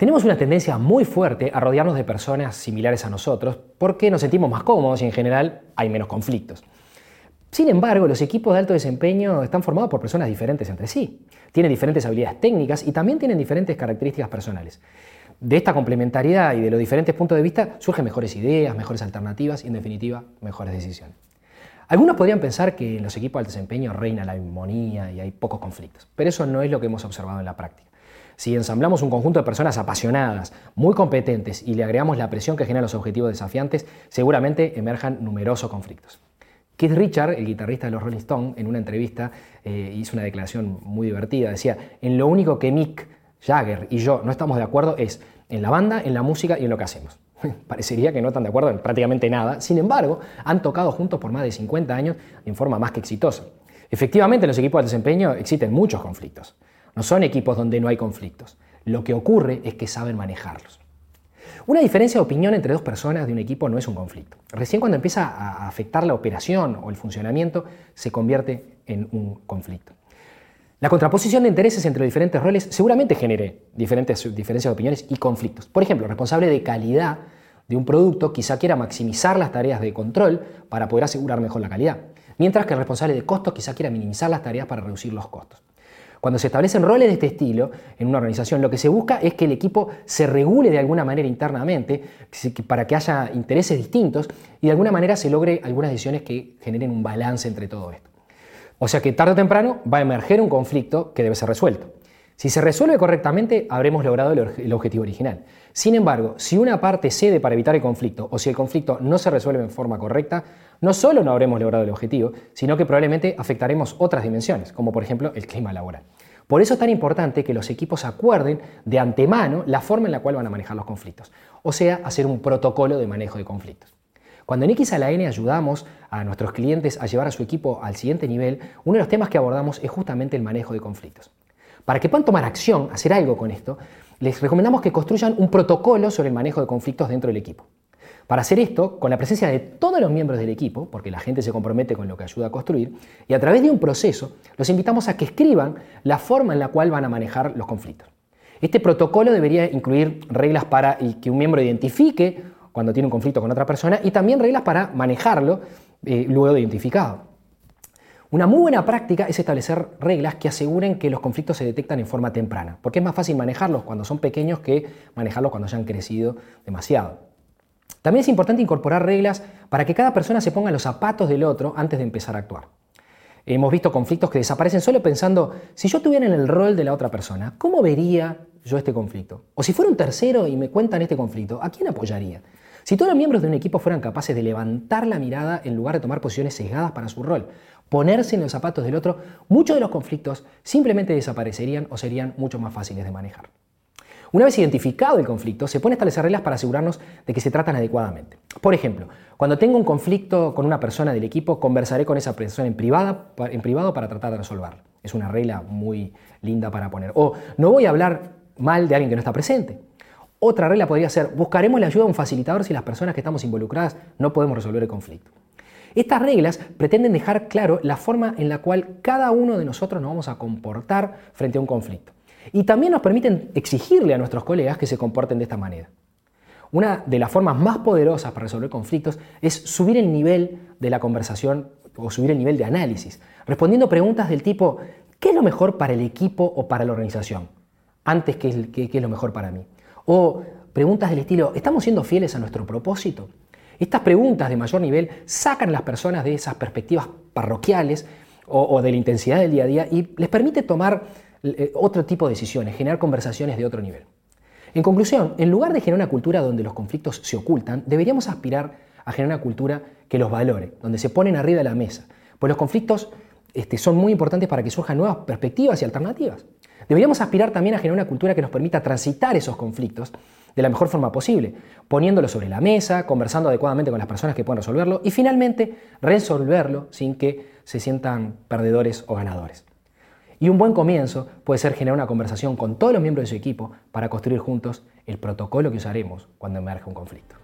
Tenemos una tendencia muy fuerte a rodearnos de personas similares a nosotros porque nos sentimos más cómodos y en general hay menos conflictos. Sin embargo, los equipos de alto desempeño están formados por personas diferentes entre sí. Tienen diferentes habilidades técnicas y también tienen diferentes características personales. De esta complementariedad y de los diferentes puntos de vista surgen mejores ideas, mejores alternativas y, en definitiva, mejores decisiones. Algunos podrían pensar que en los equipos de alto desempeño reina la armonía y hay pocos conflictos, pero eso no es lo que hemos observado en la práctica. Si ensamblamos un conjunto de personas apasionadas, muy competentes y le agregamos la presión que generan los objetivos desafiantes, seguramente emerjan numerosos conflictos. Keith Richard, el guitarrista de los Rolling Stones, en una entrevista eh, hizo una declaración muy divertida. Decía, en lo único que Mick Jagger y yo no estamos de acuerdo es en la banda, en la música y en lo que hacemos. Parecería que no están de acuerdo en prácticamente nada. Sin embargo, han tocado juntos por más de 50 años en forma más que exitosa. Efectivamente, en los equipos de desempeño existen muchos conflictos. No son equipos donde no hay conflictos. Lo que ocurre es que saben manejarlos. Una diferencia de opinión entre dos personas de un equipo no es un conflicto. Recién cuando empieza a afectar la operación o el funcionamiento, se convierte en un conflicto. La contraposición de intereses entre diferentes roles seguramente genere diferentes diferencias de opiniones y conflictos. Por ejemplo, el responsable de calidad de un producto quizá quiera maximizar las tareas de control para poder asegurar mejor la calidad, mientras que el responsable de costos quizá quiera minimizar las tareas para reducir los costos. Cuando se establecen roles de este estilo en una organización, lo que se busca es que el equipo se regule de alguna manera internamente para que haya intereses distintos y de alguna manera se logre algunas decisiones que generen un balance entre todo esto. O sea que tarde o temprano va a emerger un conflicto que debe ser resuelto. Si se resuelve correctamente, habremos logrado el objetivo original. Sin embargo, si una parte cede para evitar el conflicto o si el conflicto no se resuelve en forma correcta, no solo no habremos logrado el objetivo, sino que probablemente afectaremos otras dimensiones, como por ejemplo el clima laboral. Por eso es tan importante que los equipos acuerden de antemano la forma en la cual van a manejar los conflictos, o sea, hacer un protocolo de manejo de conflictos. Cuando en X ayudamos a nuestros clientes a llevar a su equipo al siguiente nivel, uno de los temas que abordamos es justamente el manejo de conflictos. Para que puedan tomar acción, hacer algo con esto, les recomendamos que construyan un protocolo sobre el manejo de conflictos dentro del equipo. Para hacer esto, con la presencia de todos los miembros del equipo, porque la gente se compromete con lo que ayuda a construir, y a través de un proceso, los invitamos a que escriban la forma en la cual van a manejar los conflictos. Este protocolo debería incluir reglas para que un miembro identifique cuando tiene un conflicto con otra persona y también reglas para manejarlo eh, luego de identificado. Una muy buena práctica es establecer reglas que aseguren que los conflictos se detectan en forma temprana, porque es más fácil manejarlos cuando son pequeños que manejarlos cuando ya han crecido demasiado. También es importante incorporar reglas para que cada persona se ponga los zapatos del otro antes de empezar a actuar. Hemos visto conflictos que desaparecen solo pensando, si yo estuviera en el rol de la otra persona, ¿cómo vería yo este conflicto? O si fuera un tercero y me cuentan este conflicto, ¿a quién apoyaría? Si todos los miembros de un equipo fueran capaces de levantar la mirada en lugar de tomar posiciones sesgadas para su rol, ponerse en los zapatos del otro, muchos de los conflictos simplemente desaparecerían o serían mucho más fáciles de manejar. Una vez identificado el conflicto, se pone a establecer reglas para asegurarnos de que se tratan adecuadamente. Por ejemplo, cuando tengo un conflicto con una persona del equipo, conversaré con esa persona en, en privado para tratar de resolverlo. Es una regla muy linda para poner. O no voy a hablar mal de alguien que no está presente. Otra regla podría ser, buscaremos la ayuda de un facilitador si las personas que estamos involucradas no podemos resolver el conflicto. Estas reglas pretenden dejar claro la forma en la cual cada uno de nosotros nos vamos a comportar frente a un conflicto. Y también nos permiten exigirle a nuestros colegas que se comporten de esta manera. Una de las formas más poderosas para resolver conflictos es subir el nivel de la conversación o subir el nivel de análisis, respondiendo preguntas del tipo, ¿qué es lo mejor para el equipo o para la organización? Antes, ¿qué es, qué es lo mejor para mí? O preguntas del estilo, ¿estamos siendo fieles a nuestro propósito? Estas preguntas de mayor nivel sacan a las personas de esas perspectivas parroquiales o, de la intensidad del día a día y les permite tomar eh, otro tipo de decisiones, generar conversaciones de otro nivel. En conclusión, en lugar de generar una cultura donde los conflictos se ocultan, deberíamos aspirar a generar una cultura que los valore, donde se ponen arriba de la mesa, pues los conflictos este, son muy importantes para que surjan nuevas perspectivas y alternativas. Deberíamos aspirar también a generar una cultura que nos permita transitar esos conflictos de la mejor forma posible, poniéndolo sobre la mesa, conversando adecuadamente con las personas que puedan resolverlo y finalmente resolverlo sin que se sientan perdedores o ganadores. Y un buen comienzo puede ser generar una conversación con todos los miembros de su equipo para construir juntos el protocolo que usaremos cuando emerge un conflicto.